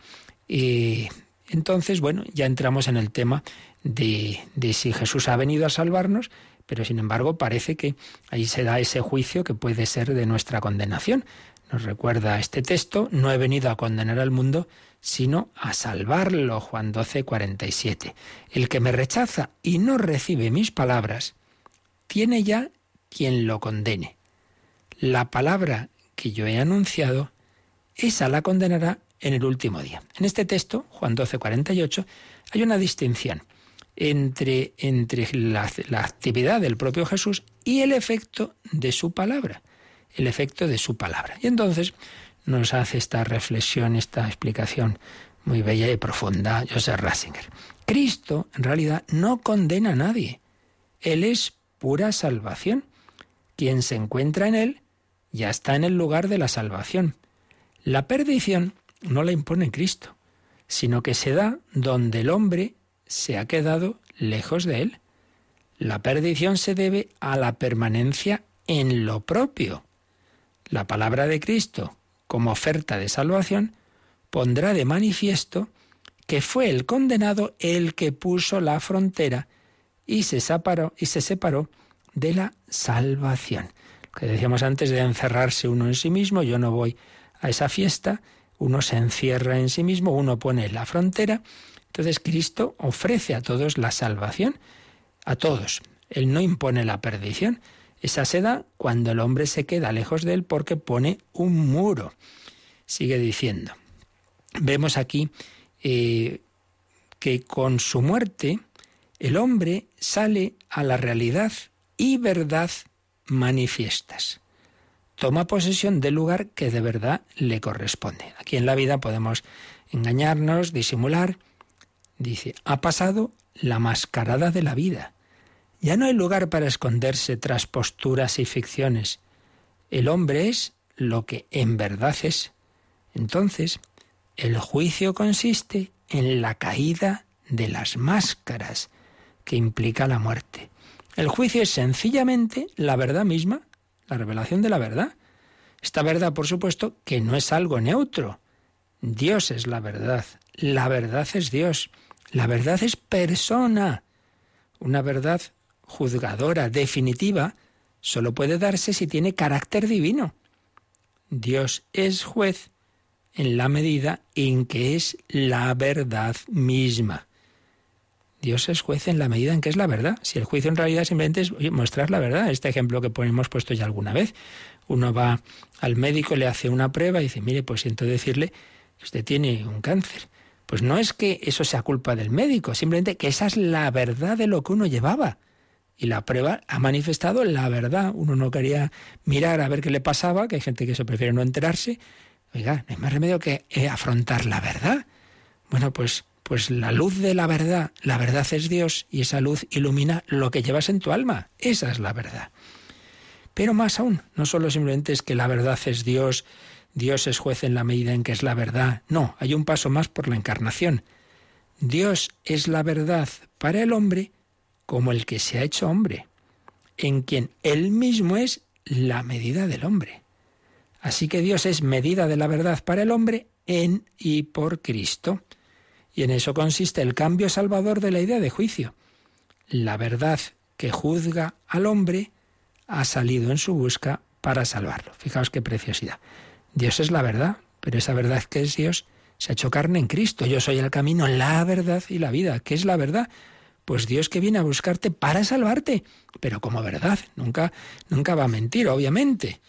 [SPEAKER 2] Y entonces, bueno, ya entramos en el tema de, de si Jesús ha venido a salvarnos, pero sin embargo parece que ahí se da ese juicio que puede ser de nuestra condenación. Nos recuerda este texto, no he venido a condenar al mundo, sino a salvarlo. Juan 12, 47. El que me rechaza y no recibe mis palabras, tiene ya quien lo condene. La palabra que yo he anunciado, esa la condenará en el último día. En este texto, Juan 12, 48, hay una distinción entre, entre la, la actividad del propio Jesús y el efecto de su palabra. El efecto de su palabra. Y entonces nos hace esta reflexión, esta explicación muy bella y profunda Joseph Ratzinger. Cristo, en realidad, no condena a nadie. Él es pura salvación. Quien se encuentra en Él ya está en el lugar de la salvación. La perdición no la impone Cristo, sino que se da donde el hombre se ha quedado lejos de Él. La perdición se debe a la permanencia en lo propio. La palabra de Cristo, como oferta de salvación, pondrá de manifiesto que fue el condenado el que puso la frontera y se separó, y se separó de la salvación. Lo que decíamos antes de encerrarse uno en sí mismo, yo no voy a esa fiesta, uno se encierra en sí mismo, uno pone la frontera, entonces Cristo ofrece a todos la salvación, a todos. Él no impone la perdición, esa se da cuando el hombre se queda lejos de él porque pone un muro. Sigue diciendo. Vemos aquí eh, que con su muerte el hombre sale a la realidad y verdad manifiestas. Toma posesión del lugar que de verdad le corresponde. Aquí en la vida podemos engañarnos, disimular. Dice, ha pasado la mascarada de la vida. Ya no hay lugar para esconderse tras posturas y ficciones. El hombre es lo que en verdad es. Entonces, el juicio consiste en la caída de las máscaras que implica la muerte. El juicio es sencillamente la verdad misma, la revelación de la verdad. Esta verdad, por supuesto, que no es algo neutro. Dios es la verdad. La verdad es Dios. La verdad es persona. Una verdad juzgadora, definitiva, solo puede darse si tiene carácter divino. Dios es juez en la medida en que es la verdad misma. Dios es juez en la medida en que es la verdad. Si el juicio en realidad simplemente es mostrar la verdad, este ejemplo que hemos puesto ya alguna vez, uno va al médico, le hace una prueba y dice, mire, pues siento decirle que usted tiene un cáncer. Pues no es que eso sea culpa del médico, simplemente que esa es la verdad de lo que uno llevaba. Y la prueba ha manifestado la verdad. Uno no quería mirar a ver qué le pasaba, que hay gente que se prefiere no enterarse. Oiga, no hay más remedio que eh, afrontar la verdad. Bueno, pues, pues la luz de la verdad, la verdad es Dios y esa luz ilumina lo que llevas en tu alma. Esa es la verdad. Pero más aún, no solo simplemente es que la verdad es Dios, Dios es juez en la medida en que es la verdad. No, hay un paso más por la encarnación. Dios es la verdad para el hombre como el que se ha hecho hombre, en quien él mismo es la medida del hombre. Así que Dios es medida de la verdad para el hombre en y por Cristo. Y en eso consiste el cambio salvador de la idea de juicio. La verdad que juzga al hombre ha salido en su busca para salvarlo. Fijaos qué preciosidad. Dios es la verdad, pero esa verdad que es Dios se ha hecho carne en Cristo. Yo soy el camino, la verdad y la vida. ¿Qué es la verdad? Pues Dios que viene a buscarte para salvarte, pero como verdad, nunca, nunca va a mentir, obviamente.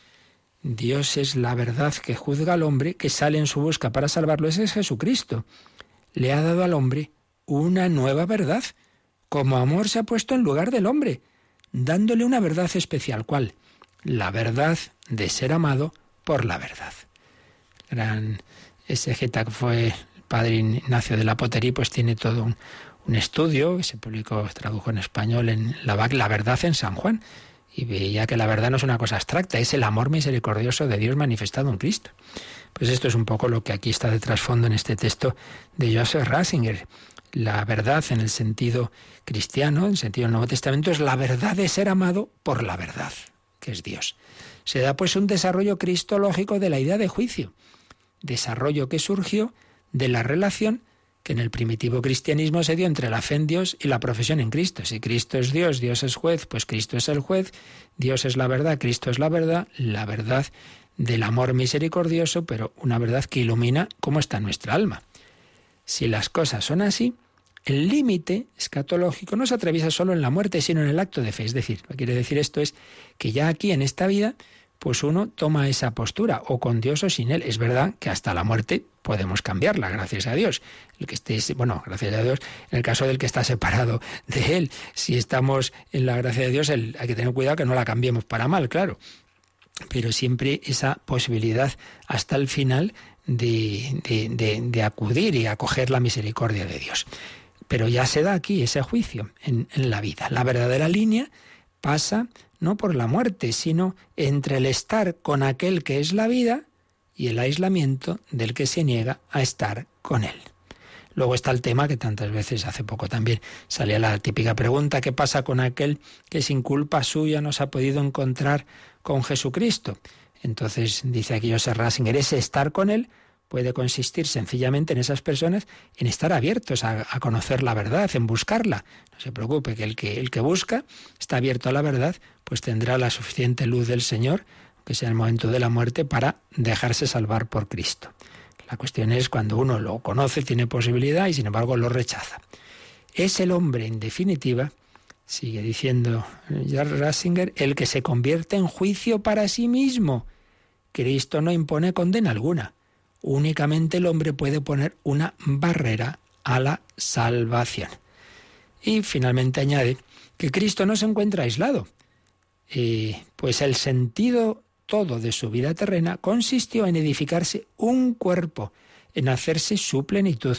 [SPEAKER 2] Dios es la verdad que juzga al hombre, que sale en su busca para salvarlo, ese es Jesucristo. Le ha dado al hombre una nueva verdad, como amor se ha puesto en lugar del hombre, dándole una verdad especial, ¿cuál? La verdad de ser amado por la verdad. Gran ese que fue el padre Ignacio de la Potería, pues tiene todo un, un estudio que se publicó, tradujo en español en la La verdad en San Juan, y veía que la verdad no es una cosa abstracta, es el amor misericordioso de Dios manifestado en Cristo. Pues esto es un poco lo que aquí está de trasfondo en este texto de Joseph Ratzinger. La verdad en el sentido cristiano, en el sentido del Nuevo Testamento, es la verdad de ser amado por la verdad, que es Dios. Se da pues un desarrollo cristológico de la idea de juicio, desarrollo que surgió de la relación en el primitivo cristianismo se dio entre la fe en Dios y la profesión en Cristo. Si Cristo es Dios, Dios es juez, pues Cristo es el juez, Dios es la verdad, Cristo es la verdad, la verdad del amor misericordioso, pero una verdad que ilumina cómo está nuestra alma. Si las cosas son así, el límite escatológico no se atraviesa solo en la muerte, sino en el acto de fe. Es decir, lo que quiere decir esto es que ya aquí en esta vida pues uno toma esa postura, o con Dios o sin Él. Es verdad que hasta la muerte podemos cambiarla, gracias a Dios. El que esté, bueno, gracias a Dios, en el caso del que está separado de Él, si estamos en la gracia de Dios, hay que tener cuidado que no la cambiemos para mal, claro. Pero siempre esa posibilidad hasta el final de, de, acudir y acoger la misericordia de Dios. Pero ya se da aquí ese juicio en la vida. La verdadera línea pasa no por la muerte, sino entre el estar con aquel que es la vida y el aislamiento del que se niega a estar con él. Luego está el tema que tantas veces hace poco también salía la típica pregunta, ¿qué pasa con aquel que sin culpa suya no se ha podido encontrar con Jesucristo? Entonces dice aquí José Rasinger, ese estar con él puede consistir sencillamente en esas personas en estar abiertos a, conocer la verdad, en buscarla. No se preocupe que el, que el que busca está abierto a la verdad, pues tendrá la suficiente luz del Señor, que sea el momento de la muerte, para dejarse salvar por Cristo. La cuestión es cuando uno lo conoce, tiene posibilidad y sin embargo lo rechaza. Es el hombre, en definitiva, sigue diciendo Jarl Rasinger, el que se convierte en juicio para sí mismo. Cristo no impone condena alguna únicamente el hombre puede poner una barrera a la salvación. Y finalmente añade que Cristo no se encuentra aislado, eh, pues el sentido todo de su vida terrena consistió en edificarse un cuerpo, en hacerse su plenitud.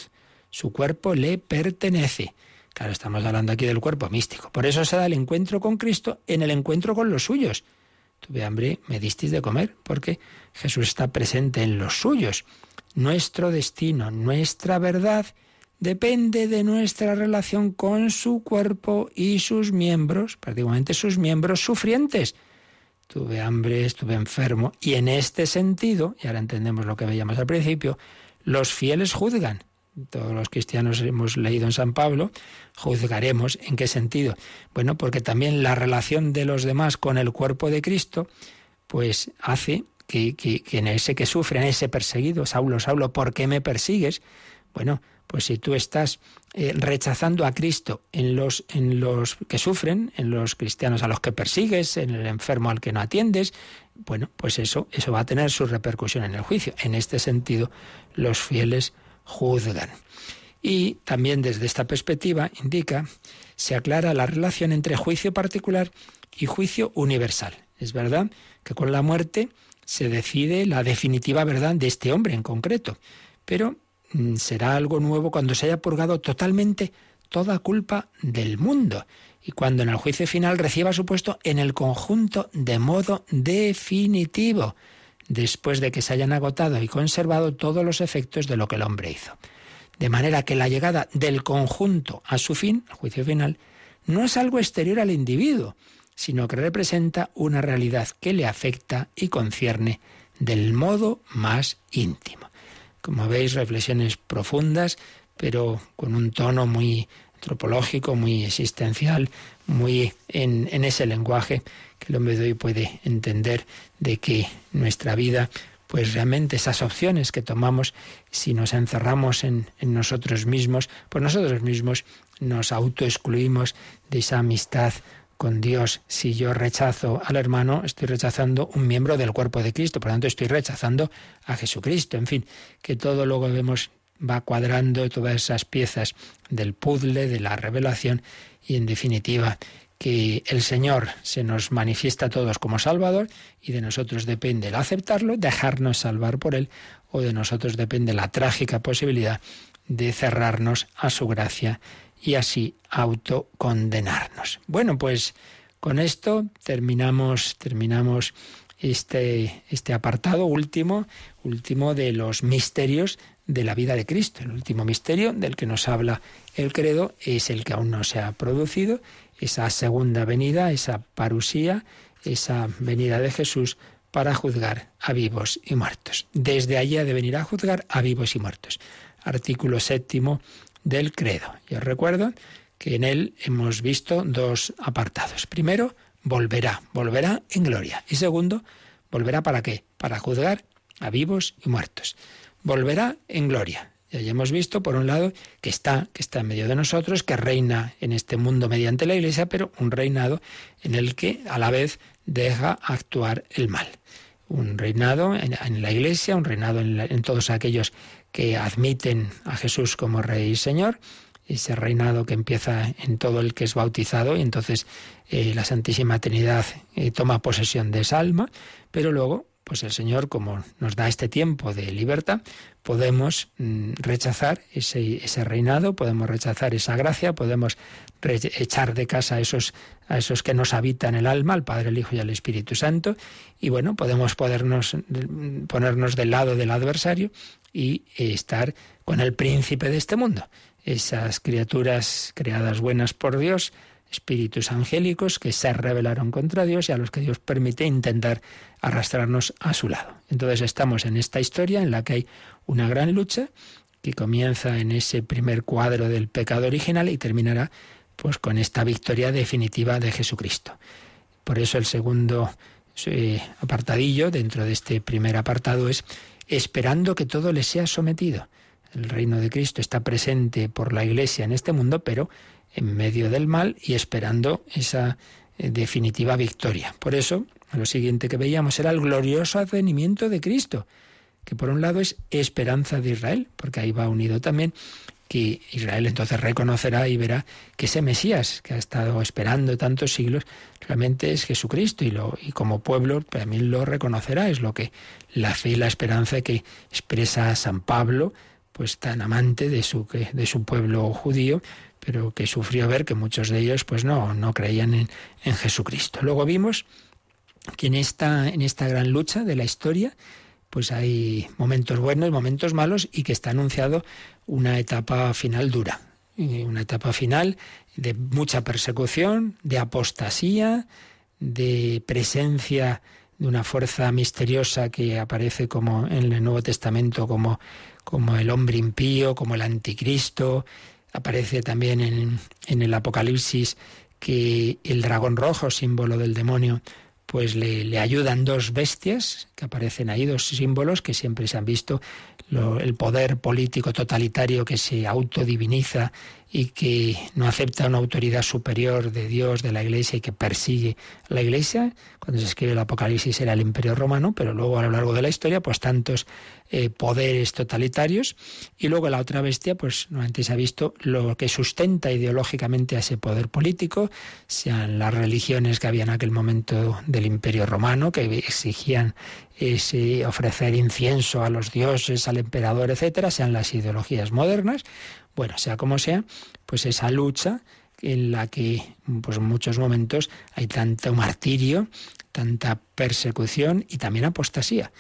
[SPEAKER 2] Su cuerpo le pertenece. Claro, estamos hablando aquí del cuerpo místico. Por eso se da el encuentro con Cristo en el encuentro con los suyos. Tuve hambre, me disteis de comer, porque Jesús está presente en los suyos. Nuestro destino, nuestra verdad, depende de nuestra relación con su cuerpo y sus miembros, prácticamente sus miembros sufrientes. Tuve hambre, estuve enfermo, y en este sentido, y ahora entendemos lo que veíamos al principio, los fieles juzgan. Todos los cristianos hemos leído en San Pablo, juzgaremos en qué sentido. Bueno, porque también la relación de los demás con el cuerpo de Cristo, pues hace que, en ese que sufre, en ese perseguido, Saulo, Saulo, ¿por qué me persigues? Bueno, pues si tú estás eh, rechazando a Cristo en los, en los que sufren, en los cristianos a los que persigues, en el enfermo al que no atiendes, bueno, pues eso, eso va a tener su repercusión en el juicio. En este sentido, los fieles juzgan. Y también desde esta perspectiva indica, se aclara la relación entre juicio particular y juicio universal. Es verdad que con la muerte se decide la definitiva verdad de este hombre en concreto, pero Mm, será algo nuevo cuando se haya purgado totalmente toda culpa del mundo y cuando en el juicio final reciba su puesto en el conjunto de modo definitivo, después de que se hayan agotado y conservado todos los efectos de lo que el hombre hizo. De manera que la llegada del conjunto a su fin, el juicio final, no es algo exterior al individuo, sino que representa una realidad que le afecta y concierne del modo más íntimo. Como veis, reflexiones profundas, pero con un tono muy antropológico, muy existencial, muy en, ese lenguaje que el hombre de hoy puede entender de que nuestra vida, pues realmente esas opciones que tomamos, si nos encerramos en, en nosotros mismos, pues nosotros mismos nos autoexcluimos de esa amistad con Dios. Si yo rechazo al hermano, estoy rechazando un miembro del cuerpo de Cristo, por lo tanto estoy rechazando a Jesucristo. En fin, que todo luego vemos va cuadrando todas esas piezas del puzzle, de la revelación y en definitiva que el Señor se nos manifiesta a todos como Salvador y de nosotros depende el aceptarlo, dejarnos salvar por Él o de nosotros depende la trágica posibilidad de cerrarnos a su gracia y así autocondenarnos. Bueno, pues con esto terminamos, terminamos este, este apartado último, último de los misterios de la vida de Cristo. El último misterio del que nos habla el credo es el que aún no se ha producido, esa segunda venida, esa parusía, esa venida de Jesús para juzgar a vivos y muertos. Desde allí ha de venir a juzgar a vivos y muertos. Artículo séptimo del credo. Y os recuerdo que en él hemos visto dos apartados. Primero, volverá, volverá en gloria. Y segundo, volverá para qué? Para juzgar a vivos y muertos. Volverá en gloria. Ya hemos visto, por un lado, que está, que está en medio de nosotros, que reina en este mundo mediante la Iglesia, pero un reinado en el que a la vez deja actuar el mal. Un reinado en, la Iglesia, un reinado en, en todos aquellos que admiten a Jesús como Rey y Señor, ese reinado que empieza en todo el que es bautizado y entonces eh, la Santísima Trinidad eh, toma posesión de esa alma, pero luego, pues el Señor, como nos da este tiempo de libertad, podemos mm, rechazar ese, ese, reinado, podemos rechazar esa gracia, podemos echar de casa a esos, a esos que nos habitan el alma, al Padre, el Hijo y al Espíritu Santo, y bueno, podemos mm, ponernos del lado del adversario y estar con el príncipe de este mundo. Esas criaturas creadas buenas por Dios, espíritus angélicos que se rebelaron contra Dios y a los que Dios permite intentar arrastrarnos a su lado. Entonces estamos en esta historia en la que hay una gran lucha que comienza en ese primer cuadro del pecado original y terminará pues con esta victoria definitiva de Jesucristo. Por eso el segundo eh, apartadillo dentro de este primer apartado es esperando que todo le sea sometido. El reino de Cristo está presente por la Iglesia en este mundo, pero en medio del mal y esperando esa eh, definitiva victoria. Por eso, lo siguiente que veíamos era el glorioso advenimiento de Cristo, que por un lado es esperanza de Israel, porque ahí va unido también que Israel entonces reconocerá y verá que ese Mesías que ha estado esperando tantos siglos realmente es Jesucristo y, lo, y como pueblo también lo reconocerá. Es lo que la fe y la esperanza que expresa San Pablo, pues tan amante de su, de su pueblo judío, pero que sufrió ver que muchos de ellos pues no, no creían en, en Jesucristo. Luego vimos que en esta, en esta gran lucha de la historia, pues hay momentos buenos, momentos malos y que está anunciado una etapa final dura, una etapa final de mucha persecución, de apostasía, de presencia de una fuerza misteriosa que aparece como en el Nuevo Testamento como, como el hombre impío, como el anticristo. Aparece también en, en el Apocalipsis que el dragón rojo, símbolo del demonio, pues le, ayudan dos bestias que aparecen ahí, dos símbolos que siempre se han visto, el poder político totalitario que se autodiviniza y que no acepta una autoridad superior de Dios, de la Iglesia y que persigue a la Iglesia. Cuando se escribe el Apocalipsis era el Imperio Romano, pero luego a lo largo de la historia, pues tantos eh, poderes totalitarios. Y luego la otra bestia, pues antes se ha visto lo que sustenta ideológicamente a ese poder político, sean las religiones que había en aquel momento del Imperio Romano, que exigían ese ofrecer incienso a los dioses, al emperador, etcétera, sean las ideologías modernas bueno, sea como sea, pues esa lucha en la que pues en muchos momentos hay tanto martirio, tanta persecución y también apostasía.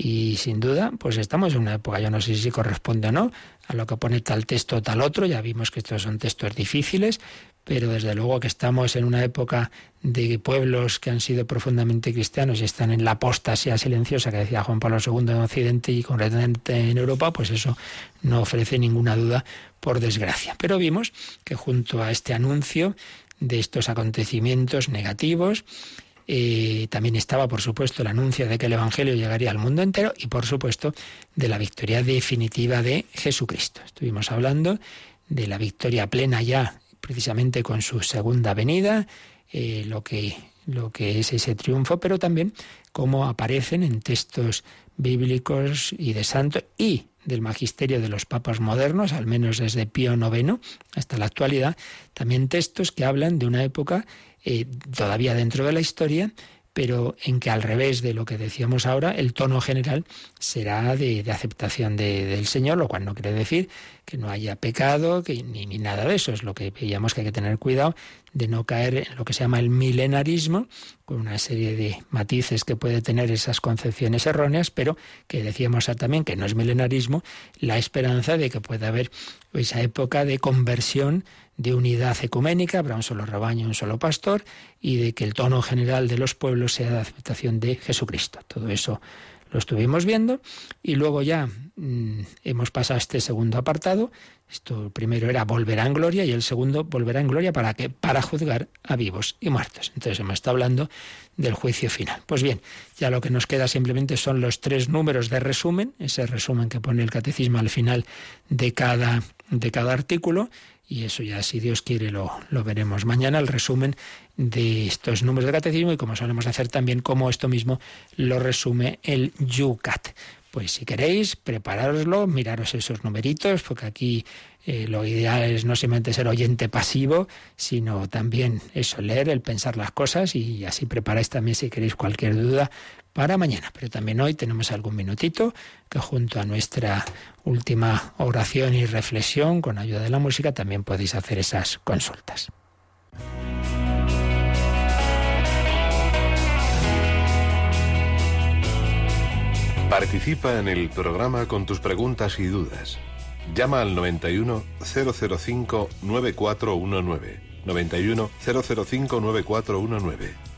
[SPEAKER 2] Y sin duda, pues estamos en una época, yo no sé si corresponde o no, a lo que pone tal texto o tal otro, ya vimos que estos son textos difíciles, pero desde luego que estamos en una época de pueblos que han sido profundamente cristianos y están en la apostasía silenciosa que decía Juan Pablo II en Occidente y concretamente en Europa, pues eso no ofrece ninguna duda, por desgracia. Pero vimos que junto a este anuncio de estos acontecimientos negativos, eh, también estaba, por supuesto, el anuncio de que el Evangelio llegaría al mundo entero y, por supuesto, de la victoria definitiva de Jesucristo. Estuvimos hablando de la victoria plena ya precisamente con su segunda venida, eh, lo, que, lo que es ese triunfo, pero también cómo aparecen en textos bíblicos y de santos y del magisterio de los papas modernos, al menos desde Pío IX hasta la actualidad, también textos que hablan de una época eh, todavía dentro de la historia pero en que al revés de lo que decíamos ahora, el tono general será de, aceptación del Señor, lo cual no quiere decir que no haya pecado, que ni, ni, nada de eso. Es lo que veíamos que hay que tener cuidado de no caer en lo que se llama el milenarismo, con una serie de matices que puede tener esas concepciones erróneas, pero que decíamos también que no es milenarismo, la esperanza de que pueda haber esa época de conversión de unidad ecuménica, habrá un solo rebaño, un solo pastor, y de que el tono general de los pueblos sea de aceptación de Jesucristo. Todo eso lo estuvimos viendo y luego ya mm, hemos pasado a este segundo apartado. Esto primero era volverá en gloria y el segundo volverá en gloria para qué? Para juzgar a vivos y muertos. Entonces hemos estado hablando del juicio final. Pues bien, ya lo que nos queda simplemente son los tres números de resumen, ese resumen que pone el catecismo al final de cada, de cada artículo y eso ya, si Dios quiere, lo, lo, veremos mañana, el resumen de estos números de catecismo y como solemos hacer también, como esto mismo lo resume el Yucat. Pues si queréis, preparároslo, miraros esos numeritos, porque aquí eh, lo ideal es no simplemente ser oyente pasivo, sino también eso, leer, el pensar las cosas y así preparáis también si queréis cualquier duda para mañana. Pero también hoy tenemos algún minutito que junto a nuestra última oración y reflexión con ayuda de la música también podéis hacer esas consultas.
[SPEAKER 4] Participa en el programa con tus preguntas y dudas. Llama al 91 005 9419. 91 005 9419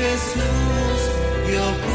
[SPEAKER 5] Christmas, your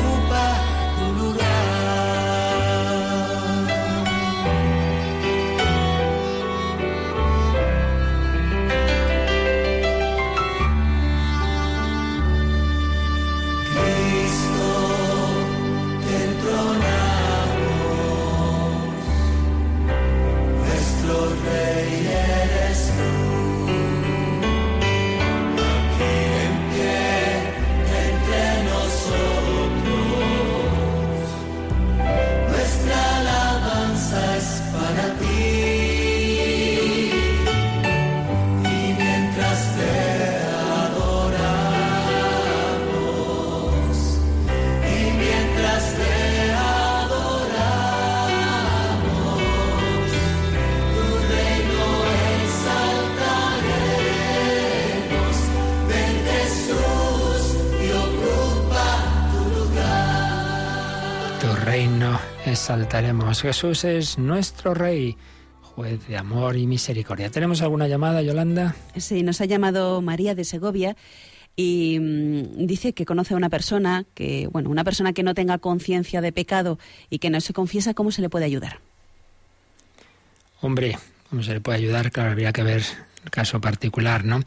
[SPEAKER 2] exaltaremos. Jesús es nuestro Rey, juez de amor y misericordia. ¿Tenemos alguna llamada, Yolanda?
[SPEAKER 3] Sí, nos ha llamado María de Segovia y mm, dice que conoce a una persona que, bueno, una persona que no tenga conciencia de pecado y que no se confiesa, ¿cómo se le puede ayudar?
[SPEAKER 2] Hombre, ¿cómo se le puede ayudar? Claro, habría que ver el caso particular, ¿no?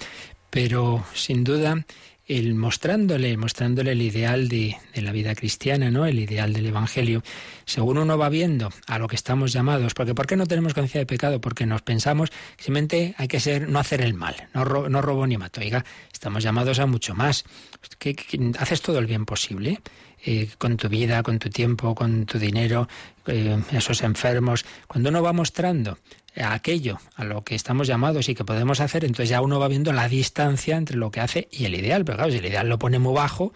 [SPEAKER 2] Pero sin duda el mostrándole, mostrándole el ideal de, de, la vida cristiana, ¿no? El ideal del Evangelio. Según uno va viendo a lo que estamos llamados, porque ¿por qué no tenemos conciencia de pecado? Porque nos pensamos simplemente hay que ser, no hacer el mal, no, ro, no robo ni mato. Oiga, estamos llamados a mucho más. ¿Qué, qué, haces todo el bien posible? Con tu vida, con tu tiempo, con tu dinero, eh, esos enfermos. Cuando uno va mostrando aquello a lo que estamos llamados y que podemos hacer, entonces ya uno va viendo la distancia entre lo que hace y el ideal. Pero claro, si el ideal lo pone muy bajo,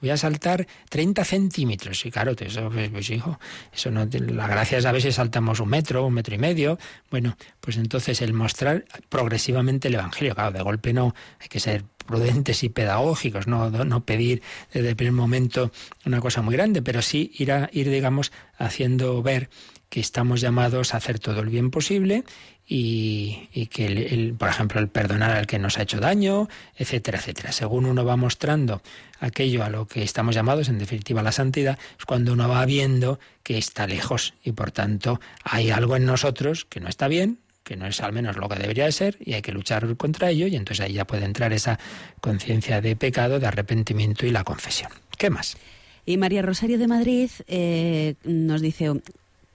[SPEAKER 2] voy a saltar 30 centímetros. Y claro, eso, pues, pues, hijo, eso no, la gracia es a veces saltamos un metro, un metro y medio. Bueno, pues entonces el mostrar progresivamente el Evangelio, claro, de golpe no, hay que ser prudentes y pedagógicos, no, no pedir desde el primer momento una cosa muy grande, pero sí ir, a, ir digamos, haciendo ver que estamos llamados a hacer todo el bien posible y, y que, el, por ejemplo, el perdonar al que nos ha hecho daño, etcétera, etcétera. Según uno va mostrando aquello a lo que estamos llamados, en definitiva la santidad, es cuando uno va viendo que está lejos y por tanto hay algo en nosotros que no está bien, que no es al menos lo que debería de ser y hay que luchar contra ello y entonces ahí ya puede entrar esa conciencia de pecado, de arrepentimiento y la confesión. ¿Qué más?
[SPEAKER 3] Y María Rosario de Madrid eh, nos dice,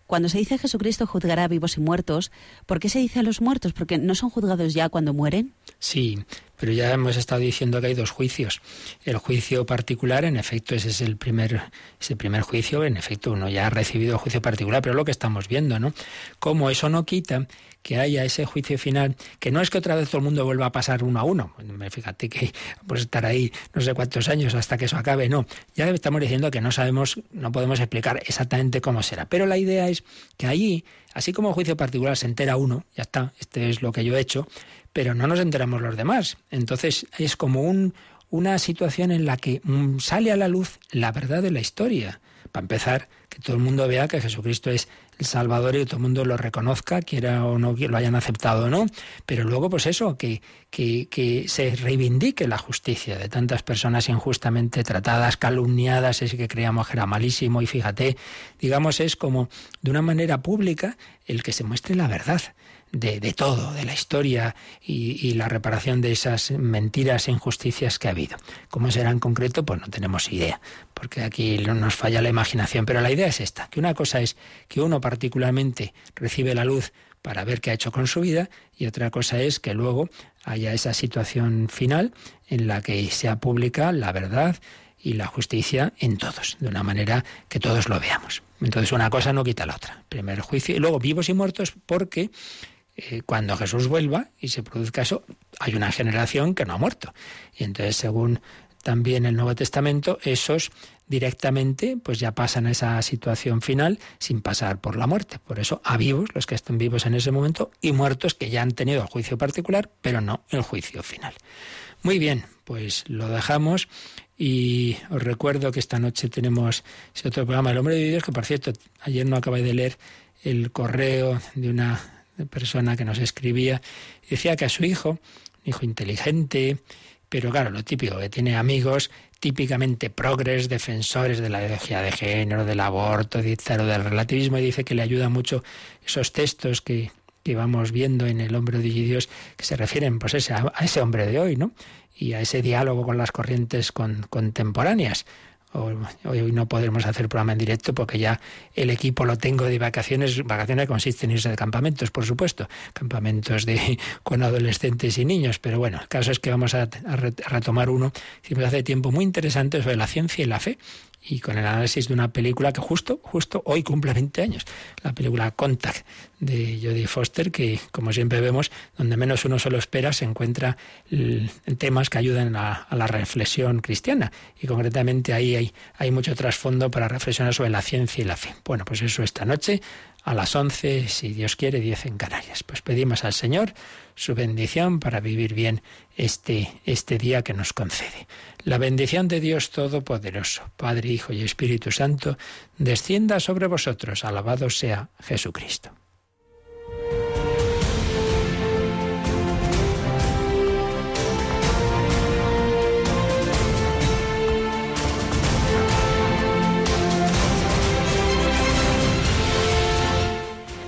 [SPEAKER 3] cuando se dice Jesucristo juzgará a vivos y muertos, ¿por qué se dice a los muertos? ¿Porque no son juzgados ya cuando mueren?
[SPEAKER 2] Sí, pero ya hemos estado diciendo que hay dos juicios. El juicio particular, en efecto, ese es el primer, ese primer juicio, en efecto, uno ya ha recibido juicio particular, pero lo que estamos viendo, ¿no? Como eso no quita que haya ese juicio final, que no es que otra vez todo el mundo vuelva a pasar uno a uno. Fíjate que pues estar ahí no sé cuántos años hasta que eso acabe, no. Ya estamos diciendo que no sabemos, no podemos explicar exactamente cómo será. Pero la idea es que allí, así como juicio particular se entera uno, ya está, este es lo que yo he hecho, pero no nos enteramos los demás. Entonces es como un, una situación en la que sale a la luz la verdad de la historia. Para empezar, que todo el mundo vea que Jesucristo es el Salvador y todo el mundo lo reconozca, quiera o no lo hayan aceptado o no. Pero luego, pues eso, que, que, que se reivindique la justicia de tantas personas injustamente tratadas, calumniadas, ese que creíamos que era malísimo. Y fíjate, digamos, es como de una manera pública el que se muestre la verdad de, todo, de la historia y, la reparación de esas mentiras e injusticias que ha habido. ¿Cómo será en concreto? Pues no tenemos idea, porque aquí nos falla la imaginación. Pero la idea es esta, que una cosa es que uno particularmente recibe la luz para ver qué ha hecho con su vida y otra cosa es que luego haya esa situación final en la que sea pública la verdad y la justicia en todos, de una manera que todos lo veamos. Entonces una cosa no quita la otra. Primer juicio y luego vivos y muertos porque eh, cuando Jesús vuelva y se produzca eso, hay una generación que no ha muerto. Y entonces, según también el Nuevo Testamento, esos directamente pues ya pasan a esa situación final sin pasar por la muerte. Por eso a vivos, los que estén vivos en ese momento, y muertos que ya han tenido el juicio particular, pero no el juicio final. Muy bien, pues lo dejamos y os recuerdo que esta noche tenemos ese otro programa, El Hombre de Dios, que por cierto, ayer no acabé de leer el correo de una persona que nos escribía, decía que a su hijo, hijo inteligente, pero claro, lo típico, que tiene amigos típicamente progres, defensores de la ideología de género, del aborto, del relativismo, y dice que le ayuda mucho esos textos que, que vamos viendo en el hombre de Dios, que se refieren pues a ese hombre de hoy, ¿no? Y a ese diálogo con las corrientes con, contemporáneas hoy no podremos hacer programa en directo porque ya el equipo lo tengo de vacaciones. Vacaciones consisten en irse de campamentos, por supuesto, campamentos de con adolescentes y niños. Pero bueno, el caso es que vamos a, a retomar uno, hicimos hace tiempo muy interesante sobre la ciencia y la fe y con el análisis de una película que justo, justo hoy cumple 20 años, la película Contact de Jodie Foster, que como siempre vemos, donde menos uno se lo espera, se encuentra temas que ayudan a, la reflexión cristiana. Y concretamente ahí hay, hay mucho trasfondo para reflexionar sobre la ciencia y la fe. Bueno, pues eso esta noche a las 11, si Dios quiere, 10 en Canarias. Pues pedimos al Señor su bendición para vivir bien este, este día que nos concede. La bendición de Dios Todopoderoso, Padre, Hijo y Espíritu Santo, descienda sobre vosotros. Alabado sea Jesucristo.